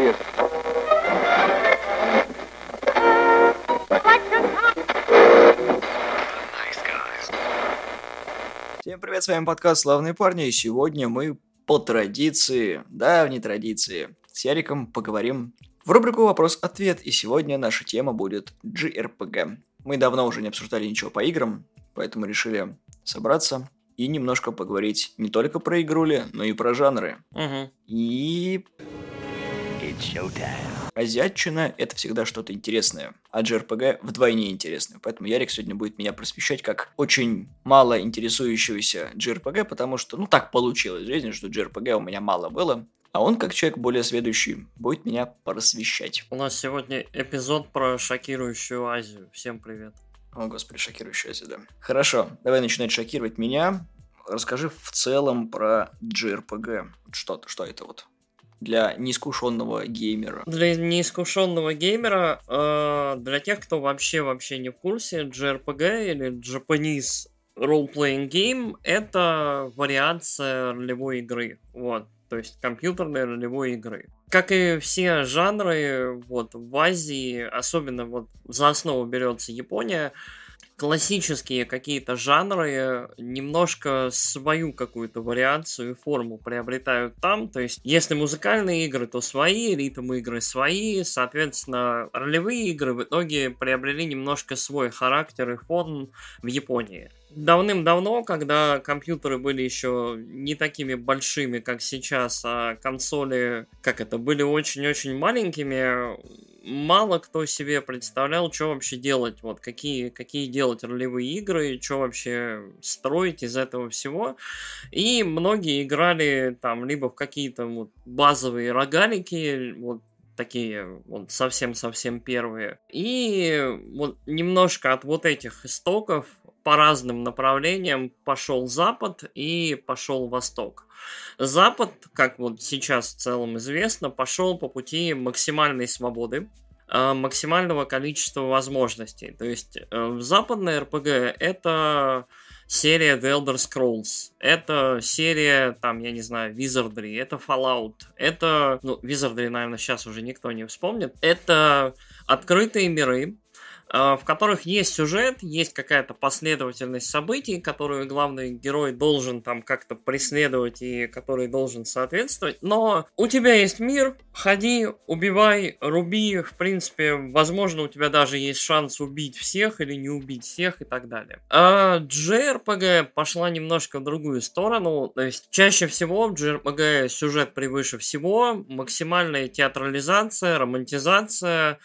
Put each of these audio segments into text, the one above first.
человек. Всем привет, с вами подкаст «Славные парни», и сегодня мы по традиции, давней традиции, с Яриком поговорим в рубрику «Вопрос-ответ», и сегодня наша тема будет GRPG. Мы давно уже не обсуждали ничего по играм, поэтому решили собраться и немножко поговорить не только про игрули, но и про жанры. Угу. И Азиатчина — это всегда что-то интересное, а JRPG вдвойне интересное. Поэтому Ярик сегодня будет меня просвещать как очень мало интересующегося JRPG, потому что, ну, так получилось в жизни, что JRPG у меня мало было. А он, как человек более следующий, будет меня просвещать. У нас сегодня эпизод про шокирующую Азию. Всем привет. О, господи, шокирующая Азия, да. Хорошо, давай начинать шокировать меня. Расскажи в целом про JRPG. Что, что это вот? Для неискушенного геймера? Для неискушенного геймера, э, для тех, кто вообще вообще не в курсе, JRPG или Japanese Role-Playing Game это вариация ролевой игры. Вот то есть компьютерной ролевой игры. Как и все жанры, вот в Азии, особенно вот за основу берется Япония, классические какие-то жанры немножко свою какую-то вариацию и форму приобретают там. То есть, если музыкальные игры, то свои, ритм игры свои, соответственно, ролевые игры в итоге приобрели немножко свой характер и форм в Японии давным-давно, когда компьютеры были еще не такими большими, как сейчас, а консоли, как это, были очень-очень маленькими, мало кто себе представлял, что вообще делать, вот какие, какие делать ролевые игры, что вообще строить из этого всего. И многие играли там либо в какие-то вот базовые рогалики, вот такие вот совсем-совсем первые. И вот немножко от вот этих истоков по разным направлениям пошел Запад и пошел Восток. Запад, как вот сейчас в целом известно, пошел по пути максимальной свободы, а, максимального количества возможностей. То есть э, в западной RPG это серия The Elder Scrolls, это серия, там, я не знаю, Wizardry, это Fallout, это, ну, Wizardry, наверное, сейчас уже никто не вспомнит, это открытые миры, Э, в которых есть сюжет, есть какая-то последовательность событий, которую главный герой должен там как-то преследовать и который должен соответствовать. Но у тебя есть мир, ходи, убивай, руби, в принципе, возможно, у тебя даже есть шанс убить всех или не убить всех и так далее. А JRPG пошла немножко в другую сторону, то есть чаще всего в JRPG сюжет превыше всего, максимальная театрализация, романтизация,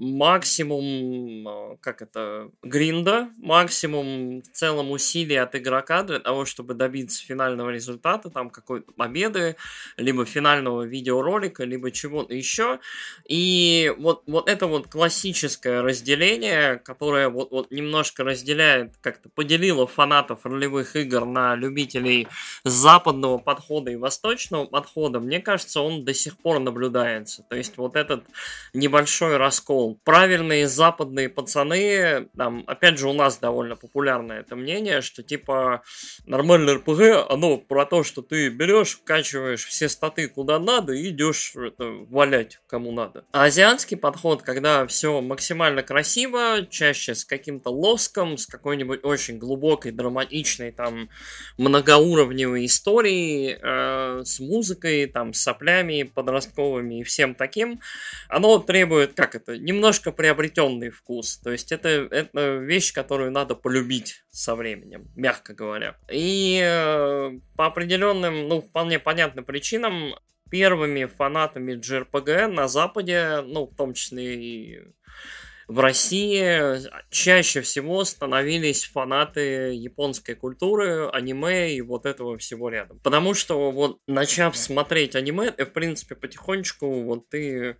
максимум, а, как это, гринда, максимум в целом усилий от игрока для того, чтобы добиться финального результата, там какой-то победы, либо финального видеоролика, либо чего-то еще. И вот, вот это вот классическое разделение, которое вот, вот немножко разделяет, как-то поделило фанатов ролевых игр на любителей западного подхода и восточного подхода, мне кажется, он до сих пор наблюдается. То есть вот этот небольшой раскол правильные западные пацаны, там, опять же, у нас довольно популярное это мнение, что, типа, нормальное РПГ, оно про то, что ты берешь, вкачиваешь все статы куда надо и идешь это, валять кому надо. А азиатский подход, когда все максимально красиво, чаще с каким-то лоском, с какой-нибудь очень глубокой, драматичной, там, многоуровневой историей, э, с музыкой, там, с соплями подростковыми и всем таким, оно требует, как это, немного немножко приобретенный вкус. То есть это, это вещь, которую надо полюбить со временем, мягко говоря. И э, по определенным, ну, вполне понятным причинам, первыми фанатами JRPG на Западе, ну, в том числе и в России чаще всего становились фанаты японской культуры, аниме и вот этого всего рядом. Потому что вот начав смотреть аниме, ты, в принципе, потихонечку вот ты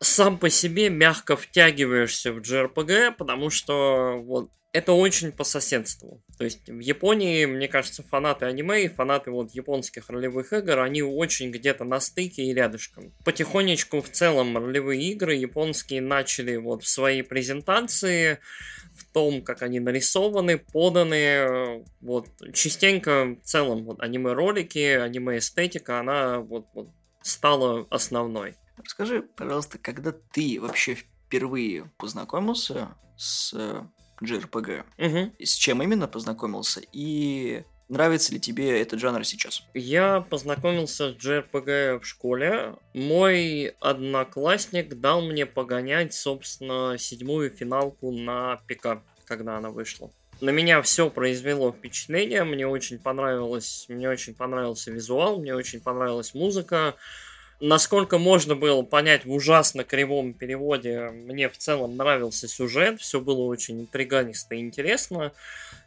сам по себе мягко втягиваешься в JRPG, потому что вот это очень по соседству. То есть в Японии, мне кажется, фанаты аниме и фанаты вот японских ролевых игр, они очень где-то на стыке и рядышком. Потихонечку в целом ролевые игры японские начали вот в своей презентации в том, как они нарисованы, поданы, вот частенько в целом вот аниме-ролики, аниме-эстетика, она вот, вот стала основной. Расскажи, пожалуйста, когда ты вообще впервые познакомился с JRPG? Угу. С чем именно познакомился? И Нравится ли тебе этот жанр сейчас? Я познакомился с JRPG в школе. Мой одноклассник дал мне погонять, собственно, седьмую финалку на ПК, когда она вышла. На меня все произвело впечатление, мне очень понравилось, мне очень понравился визуал, мне очень понравилась музыка. Насколько можно было понять в ужасно кривом переводе, мне в целом нравился сюжет, все было очень интриганисто и интересно.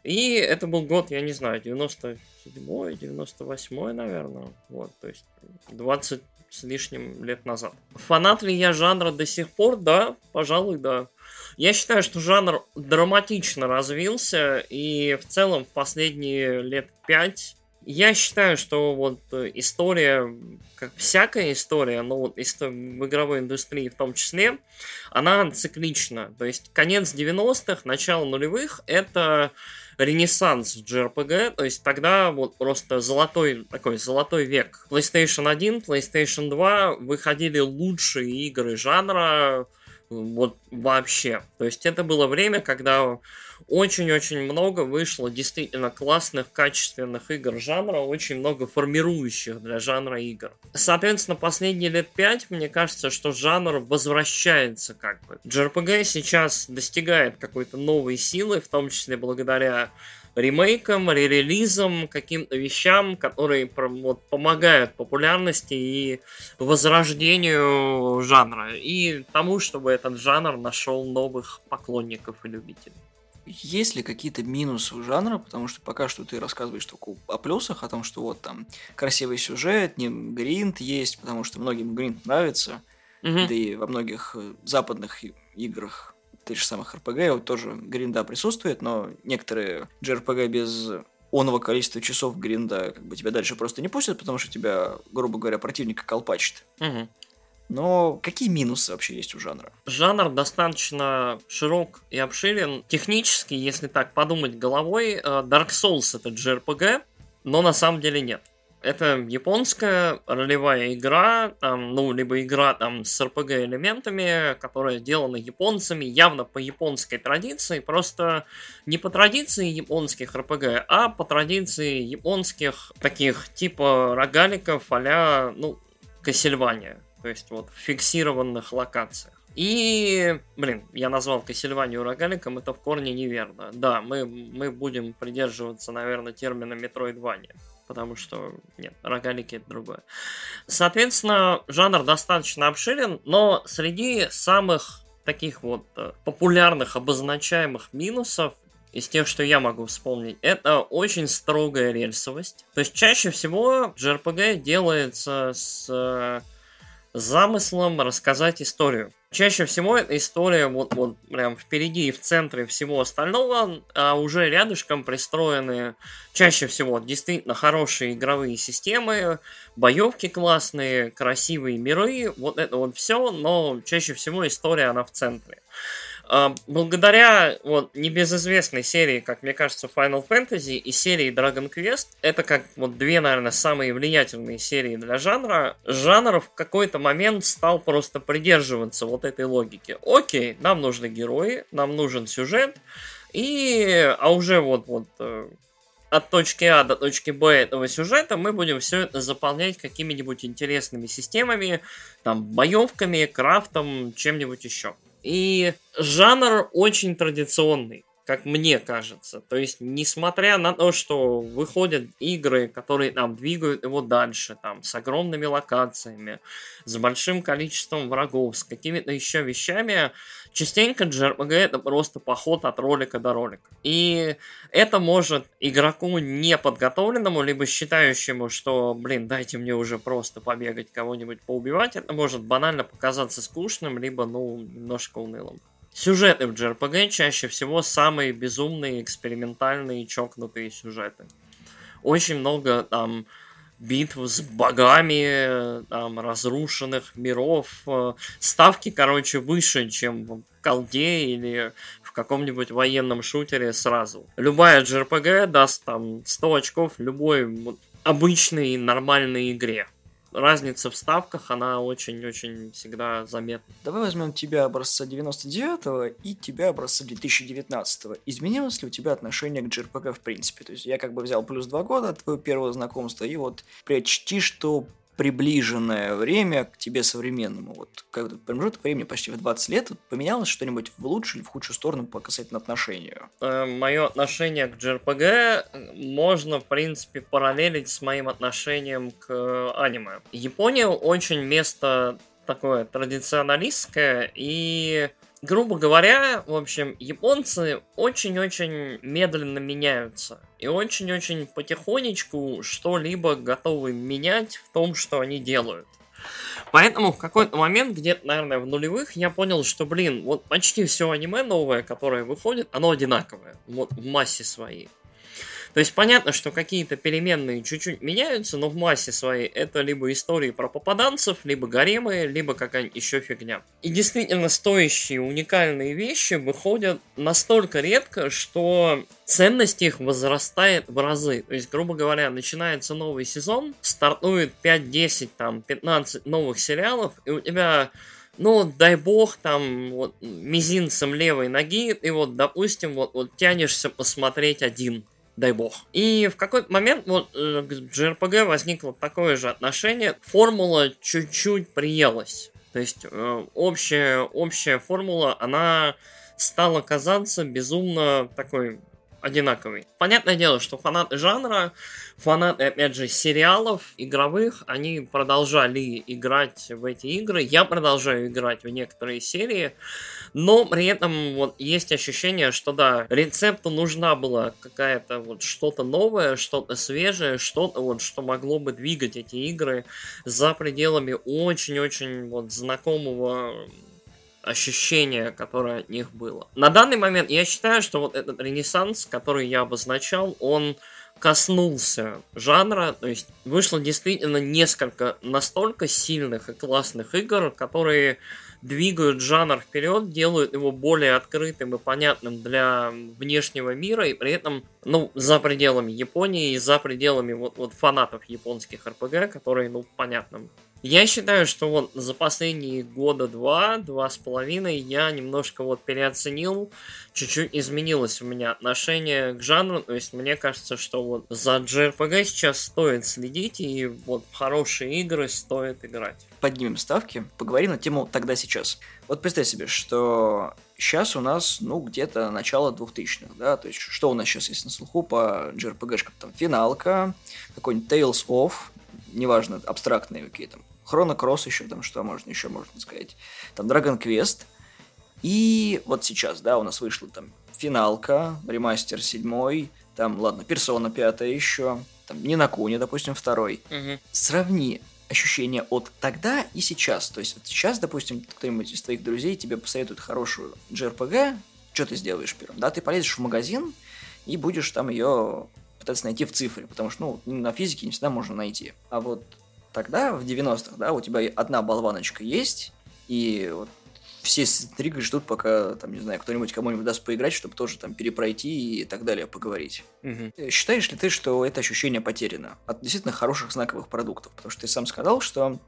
И это был год, я не знаю, 97-й, 98-й, наверное. Вот, то есть 20 с лишним лет назад. Фанат ли я жанра до сих пор? Да, пожалуй, да. Я считаю, что жанр драматично развился, и в целом в последние лет пять я считаю, что вот э, история, как всякая история, но вот в игровой индустрии в том числе, она циклична. То есть конец 90-х, начало нулевых — это ренессанс в JRPG, то есть тогда вот просто золотой, такой золотой век. PlayStation 1, PlayStation 2 выходили лучшие игры жанра, вот вообще. То есть это было время, когда очень-очень много вышло действительно классных, качественных игр жанра, очень много формирующих для жанра игр. Соответственно, последние лет пять, мне кажется, что жанр возвращается как бы. JRPG сейчас достигает какой-то новой силы, в том числе благодаря ремейкам, ререлизам, каким-то вещам, которые вот, помогают популярности и возрождению жанра, и тому, чтобы этот жанр нашел новых поклонников и любителей. Есть ли какие-то минусы у жанра? Потому что пока что ты рассказываешь только о плюсах, о том, что вот там красивый сюжет, не гринд есть, потому что многим гринд нравится. Угу. Да и во многих э, западных играх тех же самых RPG вот тоже гринда присутствует, но некоторые JRPG без оного количества часов гринда как бы тебя дальше просто не пустят, потому что тебя, грубо говоря, противника колпачит. Угу. Но какие минусы вообще есть у жанра? Жанр достаточно широк и обширен. Технически, если так подумать головой, э, Dark Souls это JRPG, но на самом деле нет. Это японская ролевая игра, там, ну, либо игра там с RPG элементами, которая сделана японцами, явно по японской традиции, просто не по традиции японских RPG, а по традиции японских таких типа рогаликов а ну, Кассельвания, то есть вот в фиксированных локациях. И, блин, я назвал Кассельванию рогаликом, это в корне неверно. Да, мы, мы будем придерживаться, наверное, термина Метроидвания потому что, нет, рогалики это другое. Соответственно, жанр достаточно обширен, но среди самых таких вот э, популярных обозначаемых минусов из тех, что я могу вспомнить, это очень строгая рельсовость. То есть чаще всего JRPG делается с замыслом рассказать историю. Чаще всего история вот, вот прям впереди и в центре всего остального, а уже рядышком пристроены чаще всего действительно хорошие игровые системы, боевки классные, красивые миры, вот это вот все, но чаще всего история она в центре. А, благодаря вот небезызвестной серии, как мне кажется, Final Fantasy и серии Dragon Quest, это как вот две, наверное, самые влиятельные серии для жанра, жанр в какой-то момент стал просто придерживаться вот этой логики. Окей, нам нужны герои, нам нужен сюжет, и, а уже вот, вот э, от точки А до точки Б этого сюжета мы будем все это заполнять какими-нибудь интересными системами, там, боевками, крафтом, чем-нибудь еще. И жанр очень традиционный как мне кажется. То есть, несмотря на то, что выходят игры, которые там двигают его дальше, там, с огромными локациями, с большим количеством врагов, с какими-то еще вещами, частенько JRPG это просто поход от ролика до ролика. И это может игроку неподготовленному, либо считающему, что, блин, дайте мне уже просто побегать, кого-нибудь поубивать, это может банально показаться скучным, либо, ну, немножко унылым. Сюжеты в JRPG чаще всего самые безумные, экспериментальные, чокнутые сюжеты. Очень много там битв с богами, там, разрушенных миров. Э, ставки, короче, выше, чем в колде или в каком-нибудь военном шутере сразу. Любая JRPG даст там 100 очков любой обычной нормальной игре. Разница в ставках, она очень-очень всегда заметна. Давай возьмем тебя образца 99-го и тебя образца 2019-го. Изменилось ли у тебя отношение к JRPG в принципе? То есть я как бы взял плюс два года от твоего первого знакомства и вот почти что приближенное время к тебе современному. Вот как промежуток времени почти в 20 лет вот, поменялось что-нибудь в лучшую или в худшую сторону по касательно отношения? Э, мое отношение к JRPG можно, в принципе, параллелить с моим отношением к э, аниме. Япония очень место такое традиционалистское, и грубо говоря, в общем, японцы очень-очень медленно меняются. И очень-очень потихонечку что-либо готовы менять в том, что они делают. Поэтому в какой-то момент, где-то, наверное, в нулевых, я понял, что, блин, вот почти все аниме новое, которое выходит, оно одинаковое. Вот в массе своей. То есть понятно, что какие-то переменные чуть-чуть меняются, но в массе своей это либо истории про попаданцев, либо гаремы, либо какая-нибудь еще фигня. И действительно стоящие, уникальные вещи выходят настолько редко, что ценность их возрастает в разы. То есть, грубо говоря, начинается новый сезон, стартует 5-10, там, 15 новых сериалов, и у тебя ну, дай бог, там, вот, мизинцем левой ноги, и вот, допустим, вот, вот тянешься посмотреть один дай бог. И в какой-то момент вот э, к JRPG возникло такое же отношение. Формула чуть-чуть приелась. То есть э, общая, общая формула, она стала казаться безумно такой одинаковый. Понятное дело, что фанаты жанра, фанаты, опять же, сериалов игровых, они продолжали играть в эти игры. Я продолжаю играть в некоторые серии, но при этом вот есть ощущение, что да, рецепту нужна была какая-то вот что-то новое, что-то свежее, что-то вот, что могло бы двигать эти игры за пределами очень-очень вот знакомого ощущение, которое от них было. На данный момент я считаю, что вот этот ренессанс, который я обозначал, он коснулся жанра, то есть вышло действительно несколько настолько сильных и классных игр, которые двигают жанр вперед, делают его более открытым и понятным для внешнего мира, и при этом, ну, за пределами Японии и за пределами вот, вот фанатов японских РПГ, которые, ну, понятным я считаю, что вот за последние года два, два с половиной я немножко вот переоценил, чуть-чуть изменилось у меня отношение к жанру, то есть мне кажется, что вот за JRPG сейчас стоит следить, и вот хорошие игры стоит играть. Поднимем ставки, поговорим на тему тогда-сейчас. Вот представь себе, что сейчас у нас, ну, где-то начало 2000-х, да, то есть что у нас сейчас есть на слуху по JRPG-шкам, там, финалка, какой-нибудь Tales of, неважно, абстрактные какие-то, Хроно Кросс еще там, что можно еще можно сказать. Там Dragon Quest. И вот сейчас, да, у нас вышла там финалка, ремастер седьмой, там, ладно, персона пятая еще, там, не на Куне, допустим, второй. Угу. Сравни ощущения от тогда и сейчас. То есть вот сейчас, допустим, кто-нибудь из твоих друзей тебе посоветует хорошую JRPG, что ты сделаешь первым? Да, ты полезешь в магазин и будешь там ее пытаться найти в цифре, потому что, ну, на физике не всегда можно найти. А вот тогда, в 90-х, да, у тебя одна болваночка есть, и вот все с интригой ждут, пока, там, не знаю, кто-нибудь кому-нибудь даст поиграть, чтобы тоже там перепройти и так далее, поговорить. Угу. Считаешь ли ты, что это ощущение потеряно от действительно хороших знаковых продуктов? Потому что ты сам сказал, что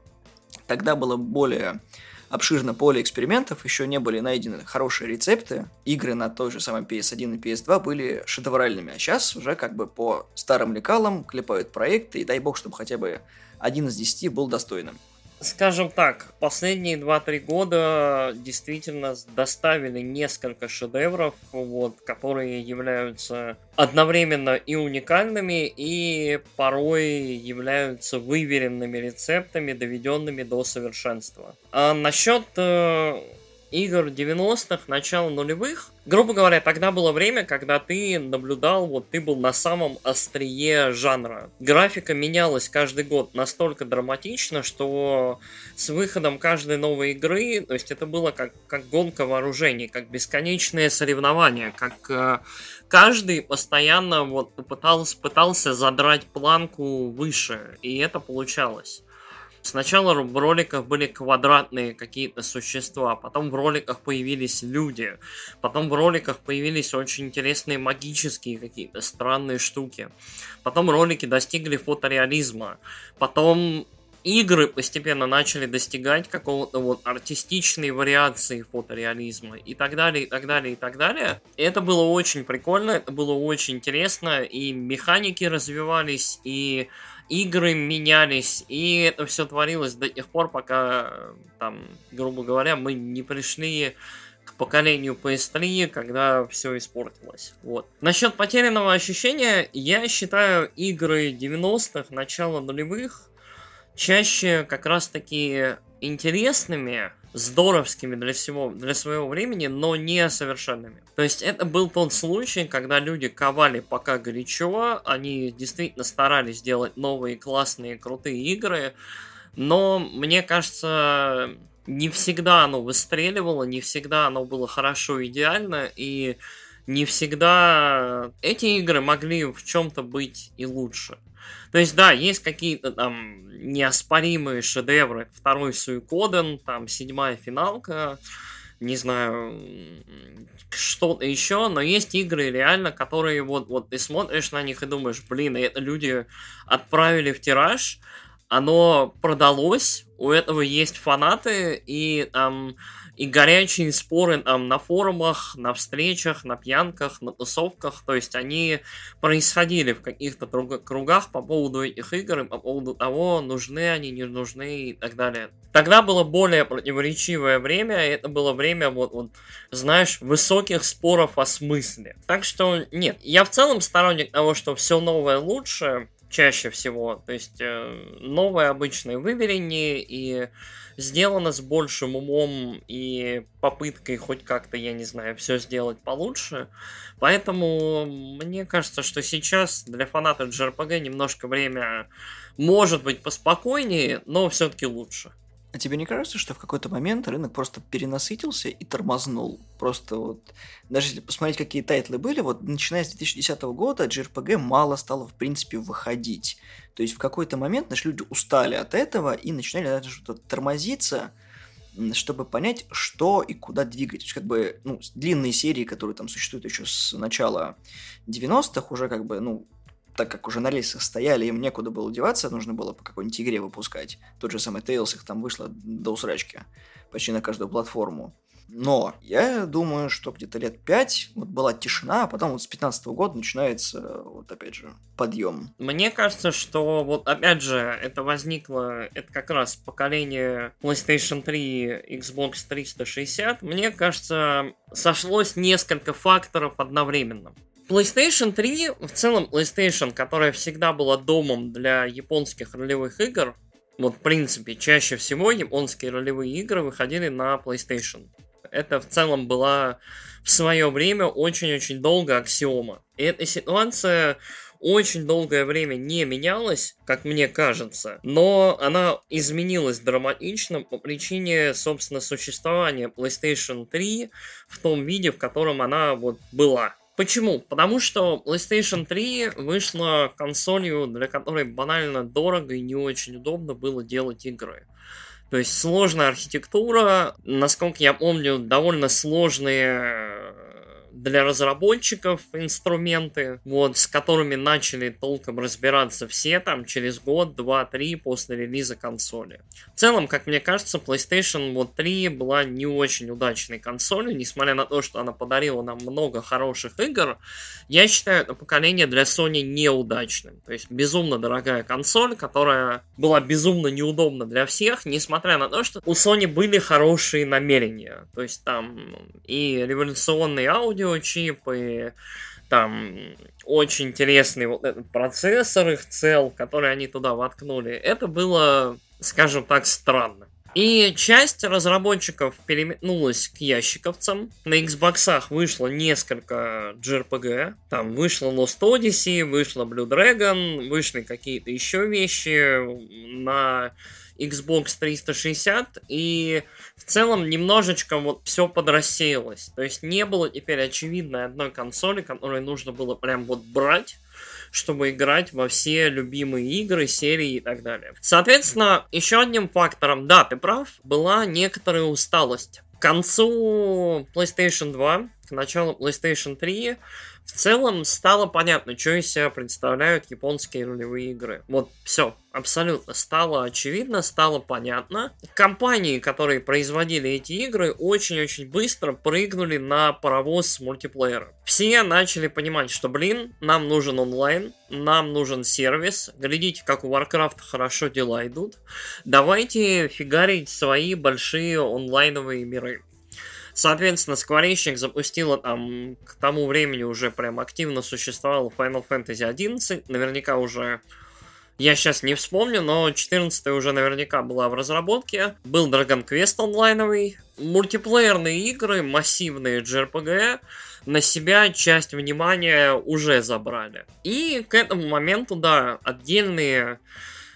тогда было более обширно поле экспериментов, еще не были найдены хорошие рецепты. Игры на той же самой PS1 и PS2 были шедевральными, а сейчас уже как бы по старым лекалам клепают проекты, и дай бог, чтобы хотя бы один из десяти был достойным. Скажем так, последние 2-3 года действительно доставили несколько шедевров, вот, которые являются одновременно и уникальными, и порой являются выверенными рецептами, доведенными до совершенства. А насчет э, игр 90-х, начала нулевых. Грубо говоря, тогда было время, когда ты наблюдал, вот ты был на самом острие жанра. Графика менялась каждый год настолько драматично, что с выходом каждой новой игры, то есть это было как, как гонка вооружений, как бесконечное соревнование, как э, каждый постоянно вот пытался, пытался задрать планку выше, и это получалось. Сначала в роликах были квадратные какие-то существа, потом в роликах появились люди, потом в роликах появились очень интересные магические какие-то странные штуки. Потом ролики достигли фотореализма, потом игры постепенно начали достигать какого-то вот артистичной вариации фотореализма и так далее, и так далее, и так далее. Это было очень прикольно, это было очень интересно, и механики развивались, и игры менялись, и это все творилось до тех пор, пока, там, грубо говоря, мы не пришли к поколению PS3, когда все испортилось. Вот. Насчет потерянного ощущения, я считаю игры 90-х, начала нулевых, чаще как раз таки интересными, здоровскими для, всего, для своего времени, но не совершенными. То есть это был тот случай, когда люди ковали пока горячо, они действительно старались сделать новые классные крутые игры, но мне кажется, не всегда оно выстреливало, не всегда оно было хорошо, идеально, и не всегда эти игры могли в чем-то быть и лучше. То есть, да, есть какие-то там неоспоримые шедевры. Второй Суикоден, там седьмая финалка, не знаю, что-то еще, но есть игры реально, которые вот, вот ты смотришь на них и думаешь, блин, это люди отправили в тираж, оно продалось, у этого есть фанаты, и там и горячие споры там на форумах, на встречах, на пьянках, на тусовках, то есть они происходили в каких-то кругах по поводу этих игр и по поводу того, нужны они, не нужны и так далее. Тогда было более противоречивое время, и это было время, вот, вот, знаешь, высоких споров о смысле. Так что, нет, я в целом сторонник того, что все новое лучше, чаще всего. То есть э, новое обычно вывереннее и сделано с большим умом и попыткой хоть как-то, я не знаю, все сделать получше. Поэтому мне кажется, что сейчас для фанатов JRPG немножко время может быть поспокойнее, но все-таки лучше. А тебе не кажется, что в какой-то момент рынок просто перенасытился и тормознул? Просто вот, даже если посмотреть, какие тайтлы были, вот начиная с 2010 года JRPG мало стало, в принципе, выходить. То есть в какой-то момент наши люди устали от этого и начинали что-то тормозиться, чтобы понять, что и куда двигать. То есть, как бы, ну, длинные серии, которые там существуют еще с начала 90-х, уже как бы, ну, так как уже на рельсах стояли, им некуда было деваться, нужно было по какой-нибудь игре выпускать. Тот же самый Tales их там вышло до усрачки почти на каждую платформу. Но я думаю, что где-то лет пять вот была тишина, а потом вот с 15 года начинается вот опять же подъем. Мне кажется, что вот опять же это возникло, это как раз поколение PlayStation 3, Xbox 360. Мне кажется, сошлось несколько факторов одновременно. PlayStation 3, в целом PlayStation, которая всегда была домом для японских ролевых игр, вот в принципе, чаще всего японские ролевые игры выходили на PlayStation. Это в целом была в свое время очень-очень долго аксиома. И эта ситуация очень долгое время не менялась, как мне кажется, но она изменилась драматично по причине, собственно, существования PlayStation 3 в том виде, в котором она вот была. Почему? Потому что PlayStation 3 вышла консолью, для которой банально дорого и не очень удобно было делать игры. То есть сложная архитектура, насколько я помню, довольно сложные для разработчиков инструменты, вот, с которыми начали толком разбираться все там через год, два, три после релиза консоли. В целом, как мне кажется, PlayStation вот 3 была не очень удачной консолью, несмотря на то, что она подарила нам много хороших игр, я считаю это поколение для Sony неудачным. То есть безумно дорогая консоль, которая была безумно неудобна для всех, несмотря на то, что у Sony были хорошие намерения. То есть там и революционный аудио, аудиочип, и там очень интересный вот этот процессор их цел, который они туда воткнули. Это было, скажем так, странно. И часть разработчиков переметнулась к ящиковцам. На Xbox вышло несколько JRPG. Там вышло Lost Odyssey, вышло Blue Dragon, вышли какие-то еще вещи на Xbox 360, и в целом немножечко вот все подрассеялось. То есть не было теперь очевидной одной консоли, которую нужно было прям вот брать, чтобы играть во все любимые игры, серии и так далее. Соответственно, еще одним фактором, да, ты прав, была некоторая усталость. К концу PlayStation 2, к началу PlayStation 3 в целом стало понятно, что из себя представляют японские ролевые игры. Вот все, абсолютно стало очевидно, стало понятно. Компании, которые производили эти игры, очень-очень быстро прыгнули на паровоз с мультиплеером. Все начали понимать, что, блин, нам нужен онлайн, нам нужен сервис. Глядите, как у Warcraft хорошо дела идут. Давайте фигарить свои большие онлайновые миры. Соответственно, Enix запустила там к тому времени уже прям активно существовал Final Fantasy 11. Наверняка уже я сейчас не вспомню, но 14 уже наверняка была в разработке. Был Dragon Quest онлайновый. Мультиплеерные игры, массивные JRPG на себя часть внимания уже забрали. И к этому моменту, да, отдельные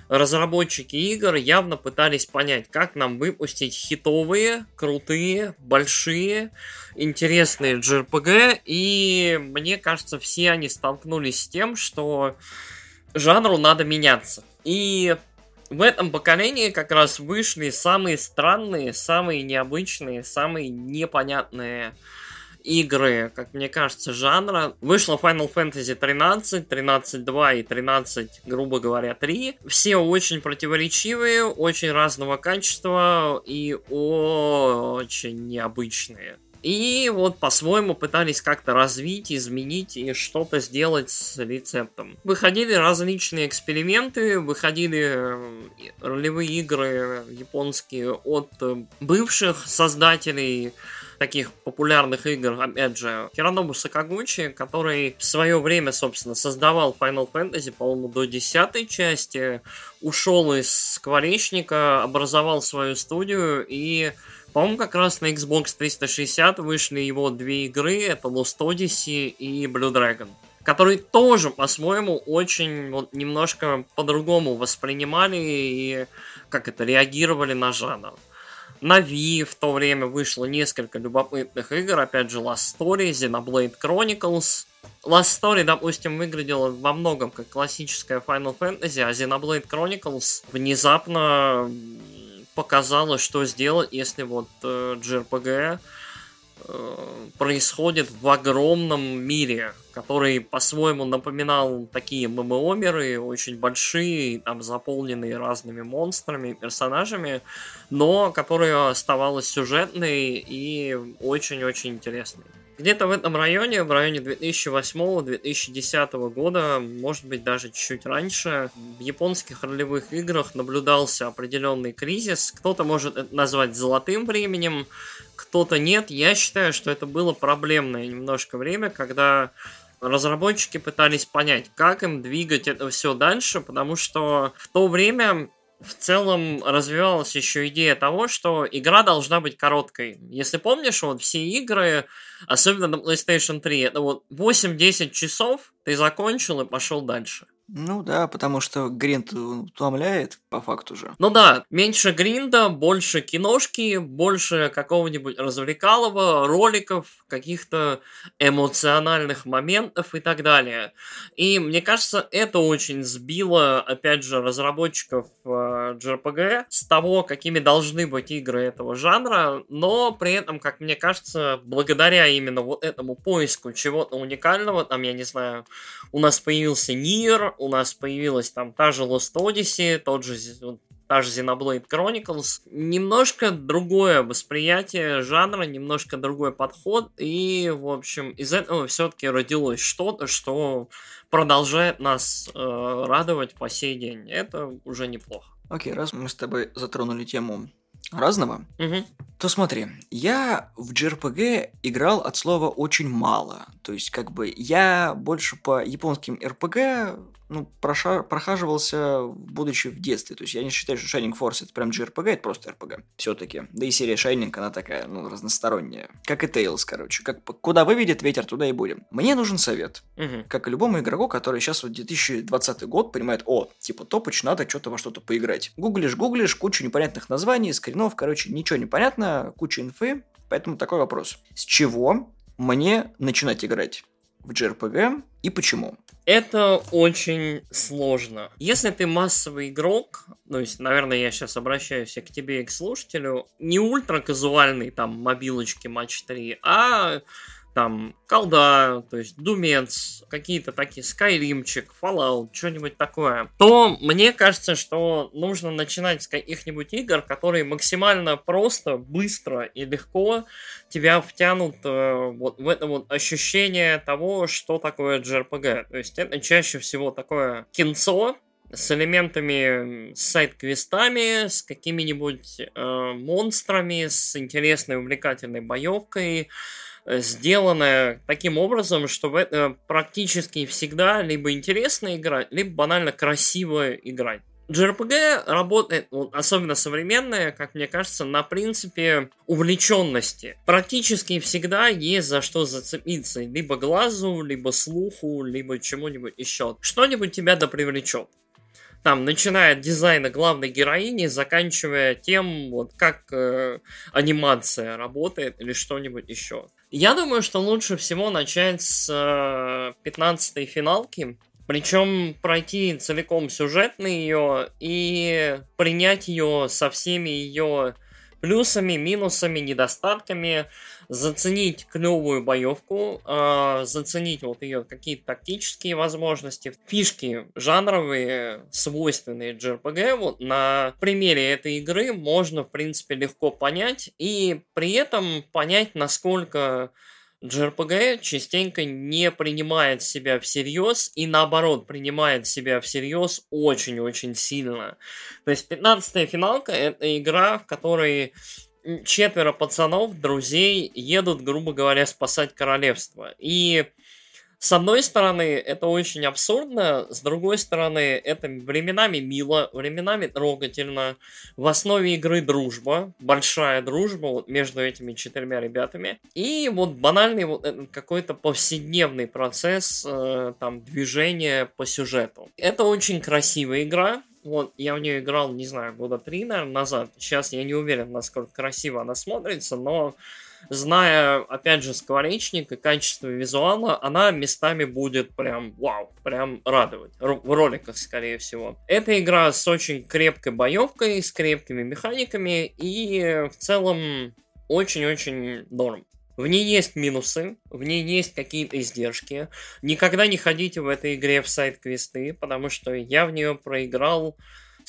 разработчики игр явно пытались понять, как нам выпустить хитовые, крутые, большие, интересные JRPG, и мне кажется, все они столкнулись с тем, что жанру надо меняться. И в этом поколении как раз вышли самые странные, самые необычные, самые непонятные игры, как мне кажется, жанра. Вышло Final Fantasy 13, 13.2 и 13, грубо говоря, 3. Все очень противоречивые, очень разного качества и очень необычные. И вот по-своему пытались как-то развить, изменить и что-то сделать с рецептом. Выходили различные эксперименты, выходили э, ролевые игры японские от бывших создателей таких популярных игр, опять же, Хиронобу Сакагучи, который в свое время, собственно, создавал Final Fantasy, по-моему, до десятой части, ушел из скворечника, образовал свою студию и по-моему, как раз на Xbox 360 вышли его две игры, это Lost Odyssey и Blue Dragon которые тоже, по-своему, очень вот немножко по-другому воспринимали и как это реагировали на жанр. На Wii в то время вышло несколько любопытных игр, опять же Last Story, Xenoblade Chronicles. Last Story, допустим, выглядела во многом как классическая Final Fantasy, а Xenoblade Chronicles внезапно показала, что сделать, если вот э, JRPG происходит в огромном мире, который по-своему напоминал такие ММО-миры, очень большие, там заполненные разными монстрами, персонажами, но которая оставалась сюжетной и очень-очень интересной. Где-то в этом районе, в районе 2008-2010 года, может быть даже чуть-чуть раньше, в японских ролевых играх наблюдался определенный кризис. Кто-то может это назвать золотым временем, кто-то нет. Я считаю, что это было проблемное немножко время, когда разработчики пытались понять, как им двигать это все дальше, потому что в то время в целом развивалась еще идея того, что игра должна быть короткой. Если помнишь, вот все игры, особенно на PlayStation 3, это вот 8-10 часов ты закончил и пошел дальше. Ну да, потому что гринд утомляет, по факту же. Ну да, меньше гринда, больше киношки, больше какого-нибудь развлекалого, роликов, каких-то эмоциональных моментов и так далее. И мне кажется, это очень сбило, опять же, разработчиков э, JRPG с того, какими должны быть игры этого жанра, но при этом, как мне кажется, благодаря именно вот этому поиску чего-то уникального, там, я не знаю, у нас появился Нир, у нас появилась там та же Lost Odyssey, тот же та же Xenoblade Chronicles. Немножко другое восприятие жанра, немножко другой подход, и, в общем, из этого все-таки родилось что-то, что продолжает нас э, радовать по сей день. Это уже неплохо. Окей, раз мы с тобой затронули тему разного, угу. то смотри, я в JRPG играл от слова очень мало. То есть, как бы, я больше по японским RPG ну, проша- прохаживался, будучи в детстве. То есть я не считаю, что Shining Force это прям JRPG, это просто RPG. Все-таки. Да и серия Shining, она такая, ну, разносторонняя. Как и Tales, короче. Как, куда выведет ветер, туда и будем. Мне нужен совет. Угу. Как и любому игроку, который сейчас вот 2020 год понимает, о, типа топыч, надо что-то во что-то поиграть. Гуглишь, гуглишь, кучу непонятных названий, скринов, короче, ничего не понятно, куча инфы. Поэтому такой вопрос. С чего мне начинать играть в JRPG и почему? Это очень сложно. Если ты массовый игрок, то есть, наверное, я сейчас обращаюсь к тебе и к слушателю, не ультра казуальный там мобилочки матч 3, а там колда, то есть думец, какие-то такие скайримчик, Fallout, что-нибудь такое, то мне кажется, что нужно начинать с каких-нибудь игр, которые максимально просто, быстро и легко тебя втянут э, вот в это вот ощущение того, что такое JRPG. То есть это чаще всего такое кинцо, с элементами сайт-квестами, с какими-нибудь э, монстрами, с интересной увлекательной боевкой, э, сделанная таким образом, чтобы это практически всегда либо интересно играть, либо банально красиво играть. JRPG работает, вот, особенно современная, как мне кажется, на принципе увлеченности. Практически всегда есть за что зацепиться. Либо глазу, либо слуху, либо чему-нибудь еще. Что-нибудь тебя да привлечет там, начиная от дизайна главной героини, заканчивая тем, вот как э, анимация работает или что-нибудь еще. Я думаю, что лучше всего начать с э, 15 финалки, причем пройти целиком сюжетно ее и принять ее со всеми ее плюсами, минусами, недостатками, заценить клевую боевку, э, заценить вот ее какие-то тактические возможности, фишки жанровые, свойственные JRPG, вот на примере этой игры можно, в принципе, легко понять, и при этом понять, насколько JRPG частенько не принимает себя всерьез и наоборот принимает себя всерьез очень-очень сильно. То есть 15-я финалка это игра, в которой четверо пацанов, друзей, едут, грубо говоря, спасать королевство. И с одной стороны, это очень абсурдно, с другой стороны, это временами мило, временами трогательно. В основе игры дружба, большая дружба вот между этими четырьмя ребятами. И вот банальный вот какой-то повседневный процесс э, там движения по сюжету. Это очень красивая игра, вот, я в нее играл, не знаю, года три, наверное, назад. Сейчас я не уверен, насколько красиво она смотрится, но зная, опять же, скворечник и качество визуала, она местами будет прям вау, прям радовать. В роликах, скорее всего. Эта игра с очень крепкой боевкой, с крепкими механиками и в целом очень-очень норм. В ней есть минусы, в ней есть какие-то издержки. Никогда не ходите в этой игре в сайт-квесты, потому что я в нее проиграл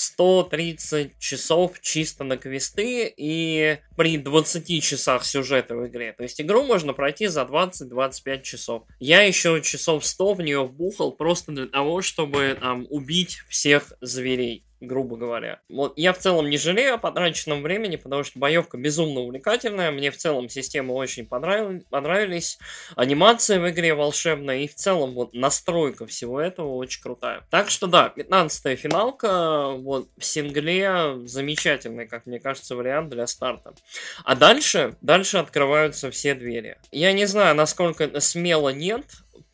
130 часов чисто на квесты и при 20 часах сюжета в игре. То есть игру можно пройти за 20-25 часов. Я еще часов 100 в нее вбухал просто для того, чтобы там убить всех зверей грубо говоря. Вот я в целом не жалею о потраченном времени, потому что боевка безумно увлекательная, мне в целом системы очень понравились, понравились, анимация в игре волшебная, и в целом вот настройка всего этого очень крутая. Так что да, 15 финалка, вот в сингле замечательный, как мне кажется, вариант для старта. А дальше, дальше открываются все двери. Я не знаю, насколько это смело нет,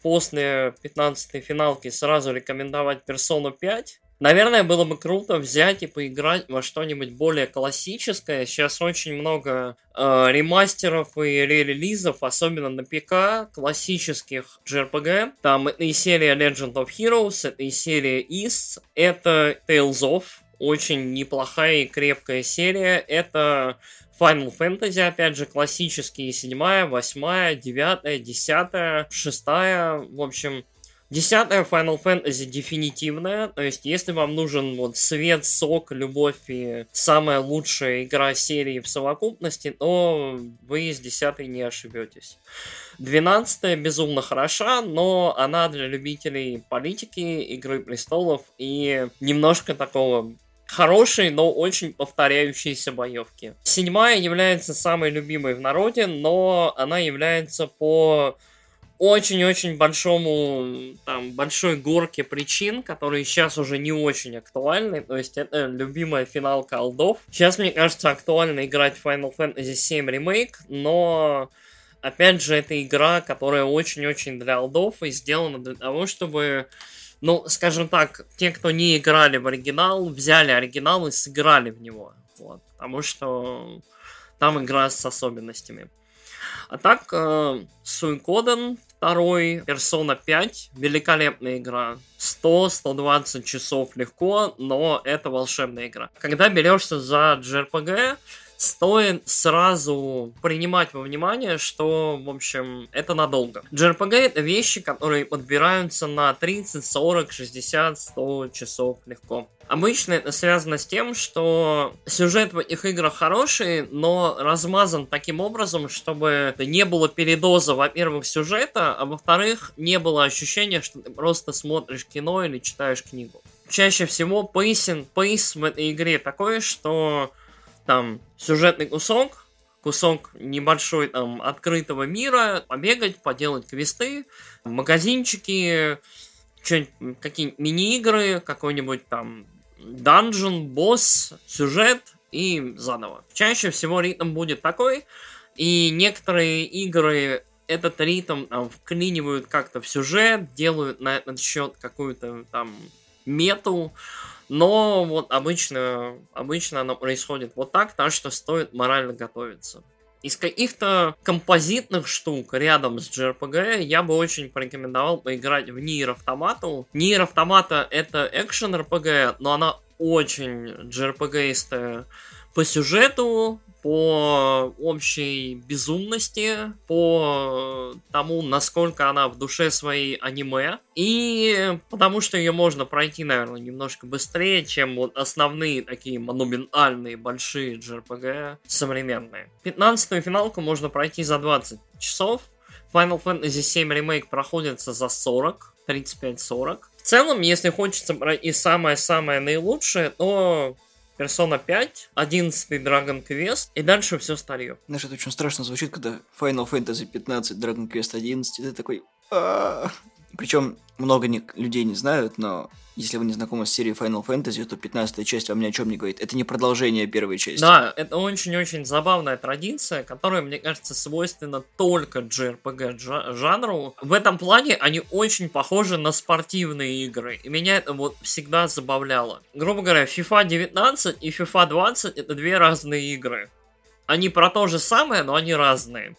после 15 финалки сразу рекомендовать Persona 5, Наверное, было бы круто взять и поиграть во что-нибудь более классическое. Сейчас очень много э, ремастеров и релизов, особенно на ПК, классических JRPG. Там и серия Legend of Heroes, и серия East, это Tales of, очень неплохая и крепкая серия. Это Final Fantasy, опять же, классические, седьмая, восьмая, девятая, десятая, шестая, в общем, Десятая Final Fantasy дефинитивная, то есть если вам нужен вот свет, сок, любовь и самая лучшая игра серии в совокупности, то вы с десятой не ошибетесь. Двенадцатая безумно хороша, но она для любителей политики, Игры Престолов и немножко такого хорошей, но очень повторяющейся боевки. Седьмая является самой любимой в народе, но она является по очень-очень большому, там, большой горке причин, которые сейчас уже не очень актуальны. То есть это любимая финалка алдов. Сейчас, мне кажется, актуально играть Final Fantasy VII Remake, но опять же, это игра, которая очень-очень для алдов и сделана для того, чтобы, ну, скажем так, те, кто не играли в оригинал, взяли оригинал и сыграли в него. Вот, потому что там игра с особенностями. А так, э, Суикоден второй, Persona 5, великолепная игра. 100-120 часов легко, но это волшебная игра. Когда берешься за JRPG, стоит сразу принимать во внимание, что, в общем, это надолго. JRPG это вещи, которые подбираются на 30, 40, 60, 100 часов легко. Обычно это связано с тем, что сюжет в этих играх хороший, но размазан таким образом, чтобы не было передоза, во-первых, сюжета, а во-вторых, не было ощущения, что ты просто смотришь кино или читаешь книгу. Чаще всего pacing, pace в этой игре такой, что там сюжетный кусок, кусок небольшой там открытого мира, побегать, поделать квесты, магазинчики, какие-нибудь мини-игры, какой-нибудь там dungeon, босс, сюжет и заново. Чаще всего ритм будет такой, и некоторые игры этот ритм там, вклинивают как-то в сюжет, делают на этот счет какую-то там мету, но вот обычно, обычно оно происходит вот так, так что стоит морально готовиться. Из каких-то композитных штук рядом с JRPG я бы очень порекомендовал поиграть в Nier Automata. Nier Automata это экшен RPG, но она очень JRPG-истая по сюжету, по общей безумности, по тому, насколько она в душе своей аниме, и потому что ее можно пройти, наверное, немножко быстрее, чем вот основные такие монументальные большие JRPG современные. 15-ю финалку можно пройти за 20 часов, Final Fantasy VII Remake проходится за 40, 35-40. В целом, если хочется пройти самое-самое наилучшее, то Persona 5, 11 Dragon Quest, и дальше все старье. Знаешь, это очень страшно звучит, когда Final Fantasy 15, Dragon Quest 11, и ты такой... «А-а-а». Причем много не, людей не знают, но если вы не знакомы с серией Final Fantasy, то 15 часть вам ни о чем не говорит. Это не продолжение первой части. Да, это очень-очень забавная традиция, которая, мне кажется, свойственна только JRPG жанру. В этом плане они очень похожи на спортивные игры. И меня это вот всегда забавляло. Грубо говоря, FIFA 19 и FIFA 20 это две разные игры. Они про то же самое, но они разные.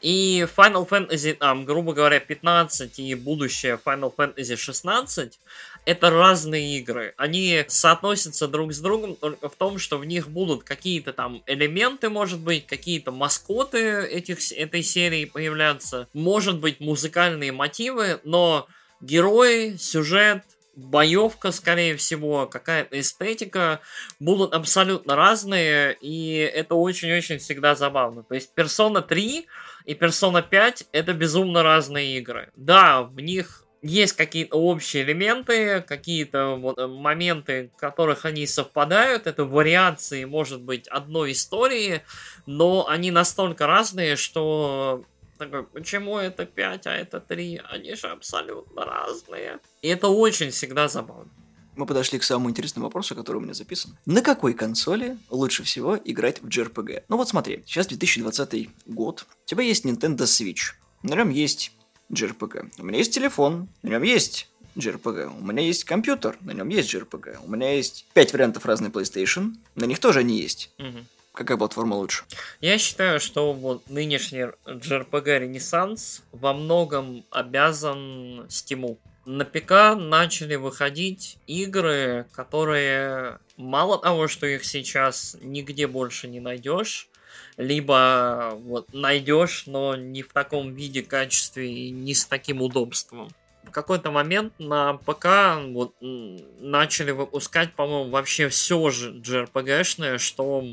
И Final Fantasy, там, грубо говоря, 15 и будущее Final Fantasy 16 это разные игры. Они соотносятся друг с другом только в том, что в них будут какие-то там элементы, может быть, какие-то маскоты этих, этой серии появляться, может быть, музыкальные мотивы, но герои, сюжет, боевка, скорее всего, какая-то эстетика будут абсолютно разные, и это очень-очень всегда забавно. То есть Persona 3 и Persona 5 это безумно разные игры. Да, в них есть какие-то общие элементы, какие-то вот э, моменты, в которых они совпадают. Это вариации, может быть, одной истории, но они настолько разные, что такой, почему это 5, а это 3? Они же абсолютно разные. И это очень всегда забавно. Мы подошли к самому интересному вопросу, который у меня записан. На какой консоли лучше всего играть в JRPG? Ну вот смотри, сейчас 2020 год, у тебя есть Nintendo Switch, на нем есть JRPG. У меня есть телефон, на нем есть JRPG. У меня есть компьютер, на нем есть JRPG. У меня есть пять вариантов разной PlayStation, на них тоже они есть. Угу. Какая платформа лучше? Я считаю, что вот нынешний JRPG Ренессанс во многом обязан Стиму. На ПК начали выходить игры, которые мало того, что их сейчас нигде больше не найдешь, либо вот найдешь, но не в таком виде, качестве и не с таким удобством. В какой-то момент на ПК вот, начали выпускать, по-моему, вообще все же JRPG-шное, что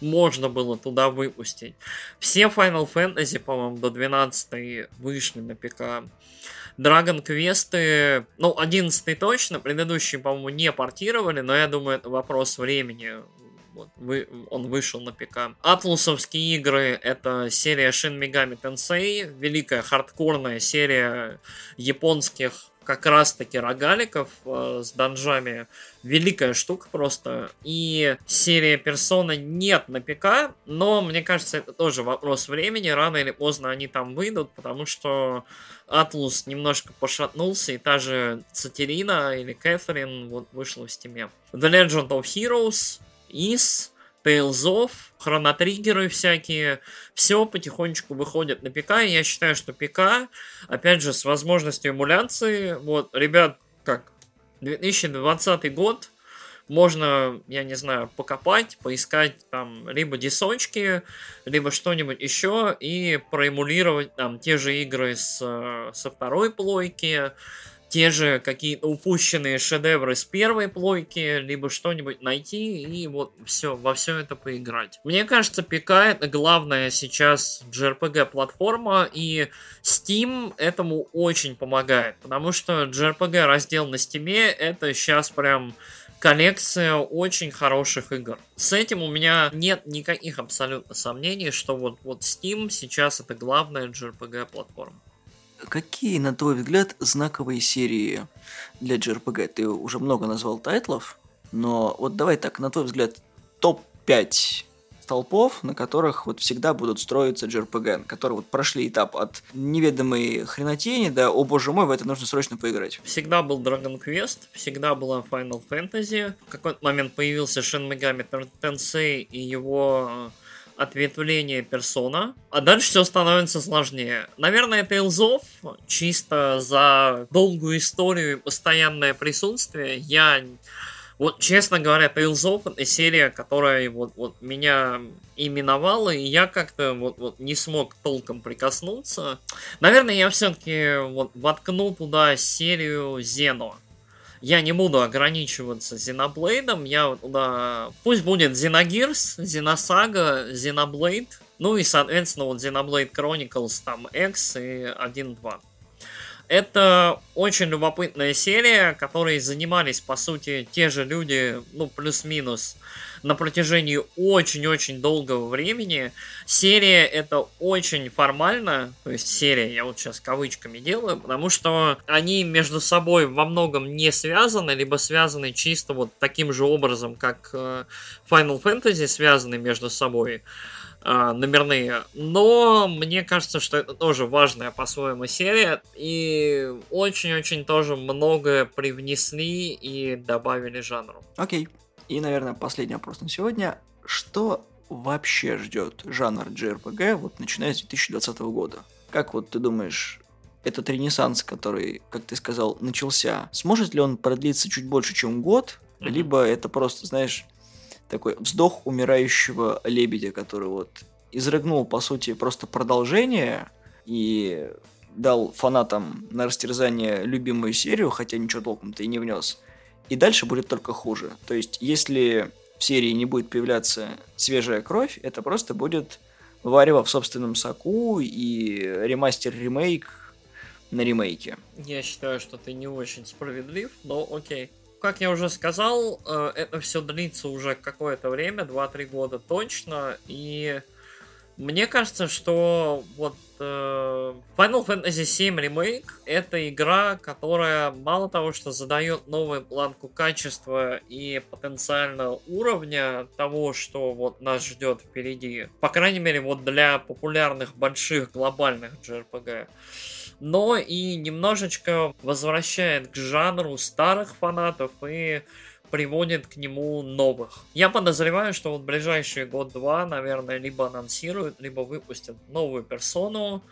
можно было туда выпустить. Все Final Fantasy, по-моему, до 12 вышли на ПК. Dragon Quest, ну, 11 точно, предыдущие, по-моему, не портировали, но я думаю, это вопрос времени. Вот, вы, он вышел на ПК. Атлусовские игры — это серия Shin Megami Tensei, великая хардкорная серия японских как раз-таки рогаликов э, с данжами. Великая штука просто. И серия Персона нет на ПК, но мне кажется, это тоже вопрос времени. Рано или поздно они там выйдут, потому что Atlus немножко пошатнулся, и та же Катерина или Кэтрин вот вышла в стиме. The Legend of Heroes и Tales of, хронотриггеры всякие, все потихонечку выходит на ПК, и я считаю, что ПК, опять же, с возможностью эмуляции, вот, ребят, как, 2020 год, можно, я не знаю, покопать, поискать там либо дисочки, либо что-нибудь еще и проэмулировать там те же игры с, со второй плойки, те же какие-то упущенные шедевры с первой плойки, либо что-нибудь найти и вот все, во все это поиграть. Мне кажется, ПК это главная сейчас JRPG платформа, и Steam этому очень помогает, потому что JRPG раздел на Steam это сейчас прям коллекция очень хороших игр. С этим у меня нет никаких абсолютно сомнений, что вот, вот Steam сейчас это главная JRPG платформа. Какие, на твой взгляд, знаковые серии для JRPG? Ты уже много назвал тайтлов, но вот давай так, на твой взгляд, топ-5 столпов, на которых вот всегда будут строиться JRPG, которые вот прошли этап от неведомой хренотени до «О боже мой, в это нужно срочно поиграть». Всегда был Dragon Quest, всегда была Final Fantasy. В какой-то момент появился Shin Megami Tensei и его ответвление персона, а дальше все становится сложнее. Наверное, Tales of, чисто за долгую историю и постоянное присутствие, я... Вот, честно говоря, Tales of это серия, которая вот, вот меня именовала, и я как-то вот, вот не смог толком прикоснуться. Наверное, я все-таки вот воткну туда серию Зено я не буду ограничиваться Зеноблейдом, я туда... Пусть будет Зеногирс, Зеносага, Зеноблейд, ну и, соответственно, вот Xenoblade Chronicles, там, X и 1.2. Это очень любопытная серия, которой занимались, по сути, те же люди, ну, плюс-минус, на протяжении очень-очень долгого времени. Серия это очень формально, то есть серия, я вот сейчас кавычками делаю, потому что они между собой во многом не связаны, либо связаны чисто вот таким же образом, как э, Final Fantasy связаны между собой номерные. Но мне кажется, что это тоже важная по-своему серия. И очень-очень тоже многое привнесли и добавили жанру. Окей. Okay. И, наверное, последний вопрос на сегодня. Что вообще ждет жанр JRPG вот начиная с 2020 года? Как вот ты думаешь, этот ренессанс, который, как ты сказал, начался, сможет ли он продлиться чуть больше, чем год? Mm-hmm. Либо это просто, знаешь, такой вздох умирающего лебедя, который вот изрыгнул, по сути, просто продолжение и дал фанатам на растерзание любимую серию, хотя ничего толком-то и не внес. И дальше будет только хуже. То есть, если в серии не будет появляться свежая кровь, это просто будет варево в собственном соку и ремастер-ремейк на ремейке. Я считаю, что ты не очень справедлив, но окей. Как я уже сказал, э, это все длится уже какое-то время, 2-3 года точно, и мне кажется, что вот э, Final Fantasy VII Remake это игра, которая мало того, что задает новую планку качества и потенциально уровня того, что вот нас ждет впереди. По крайней мере, вот для популярных больших глобальных JRPG но и немножечко возвращает к жанру старых фанатов и приводит к нему новых. Я подозреваю, что вот ближайшие год-два, наверное, либо анонсируют, либо выпустят новую персону,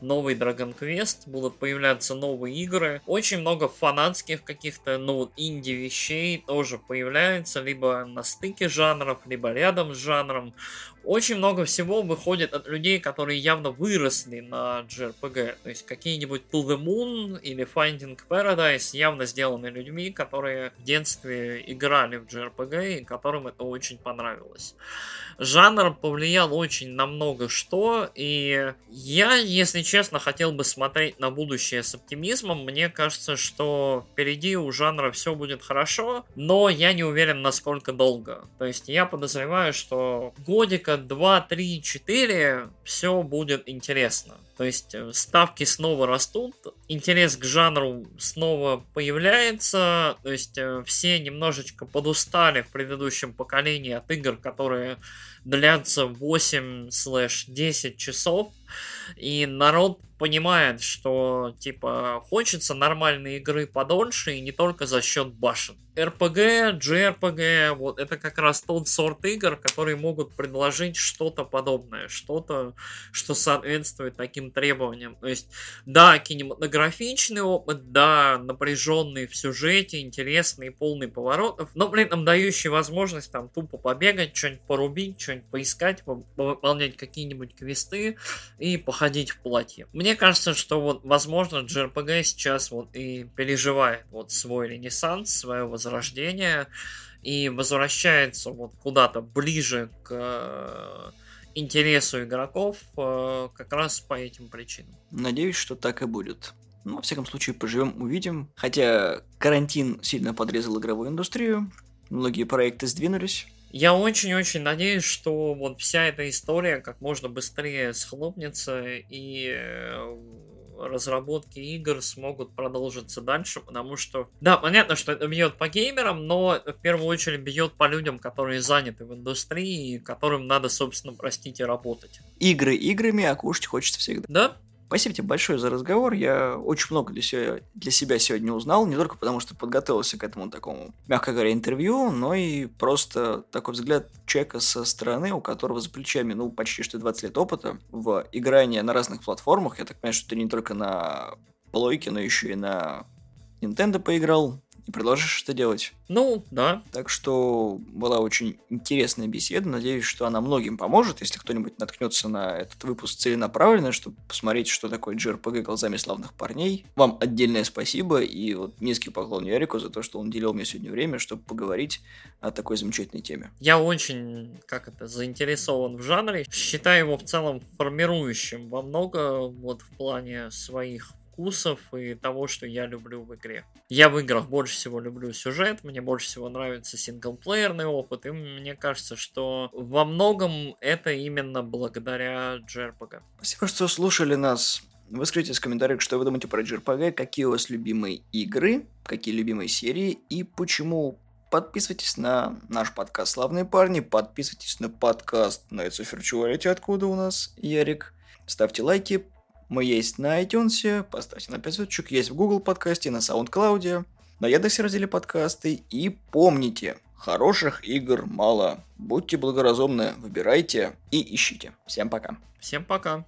новый Dragon Quest, будут появляться новые игры. Очень много фанатских каких-то, ну, инди-вещей тоже появляется, либо на стыке жанров, либо рядом с жанром. Очень много всего выходит от людей, которые явно выросли на JRPG. То есть какие-нибудь To the Moon или Finding Paradise явно сделаны людьми, которые в детстве играли в JRPG и которым это очень понравилось жанр повлиял очень на много что, и я, если честно, хотел бы смотреть на будущее с оптимизмом. Мне кажется, что впереди у жанра все будет хорошо, но я не уверен, насколько долго. То есть я подозреваю, что годика 2, 3, 4 все будет интересно. То есть э, ставки снова растут, интерес к жанру снова появляется, то есть э, все немножечко подустали в предыдущем поколении от игр, которые длятся 8-10 часов, и народ понимает, что, типа, хочется нормальной игры подольше, и не только за счет башен. RPG, JRPG, вот это как раз тот сорт игр, которые могут предложить что-то подобное, что-то, что соответствует таким требованиям. То есть, да, кинематографичный опыт, да, напряженный в сюжете, интересный, полный поворотов, но при этом дающий возможность там тупо побегать, что-нибудь порубить, что-нибудь поискать, выполнять какие-нибудь квесты и походить в платье. Мне кажется, что вот, возможно, JRPG сейчас вот и переживает вот свой ренессанс, свое возрождение и возвращается вот куда-то ближе к э, интересу игроков э, как раз по этим причинам. Надеюсь, что так и будет. Ну, во всяком случае, поживем, увидим. Хотя карантин сильно подрезал игровую индустрию, многие проекты сдвинулись. Я очень-очень надеюсь, что вот вся эта история как можно быстрее схлопнется и э, разработки игр смогут продолжиться дальше, потому что, да, понятно, что это бьет по геймерам, но в первую очередь бьет по людям, которые заняты в индустрии, которым надо, собственно, простите, работать. Игры играми, а кушать хочется всегда. Да, Спасибо тебе большое за разговор. Я очень много для себя, для себя сегодня узнал, не только потому, что подготовился к этому такому, мягко говоря, интервью, но и просто такой взгляд человека со стороны, у которого за плечами, ну, почти что 20 лет опыта в игрании на разных платформах. Я так понимаю, что ты не только на плойке, но еще и на Nintendo поиграл и продолжишь это делать. Ну, да. Так что была очень интересная беседа. Надеюсь, что она многим поможет, если кто-нибудь наткнется на этот выпуск целенаправленно, чтобы посмотреть, что такое JRPG глазами славных парней. Вам отдельное спасибо и вот низкий поклон Ярику за то, что он уделил мне сегодня время, чтобы поговорить о такой замечательной теме. Я очень, как это, заинтересован в жанре. Считаю его в целом формирующим во много вот в плане своих вкусов и того, что я люблю в игре. Я в играх больше всего люблю сюжет, мне больше всего нравится синглплеерный опыт, и мне кажется, что во многом это именно благодаря JRPG. Спасибо, что слушали нас. Выскажите в комментариях, что вы думаете про JRPG, какие у вас любимые игры, какие любимые серии и почему Подписывайтесь на наш подкаст «Славные парни», подписывайтесь на подкаст of Virtuality, откуда у нас Ярик. Ставьте лайки, мы есть на iTunes, поставьте на 5 звездочек, есть в Google подкасте, на SoundCloud, на Яндексе разделе подкасты. И помните, хороших игр мало. Будьте благоразумны, выбирайте и ищите. Всем пока. Всем пока.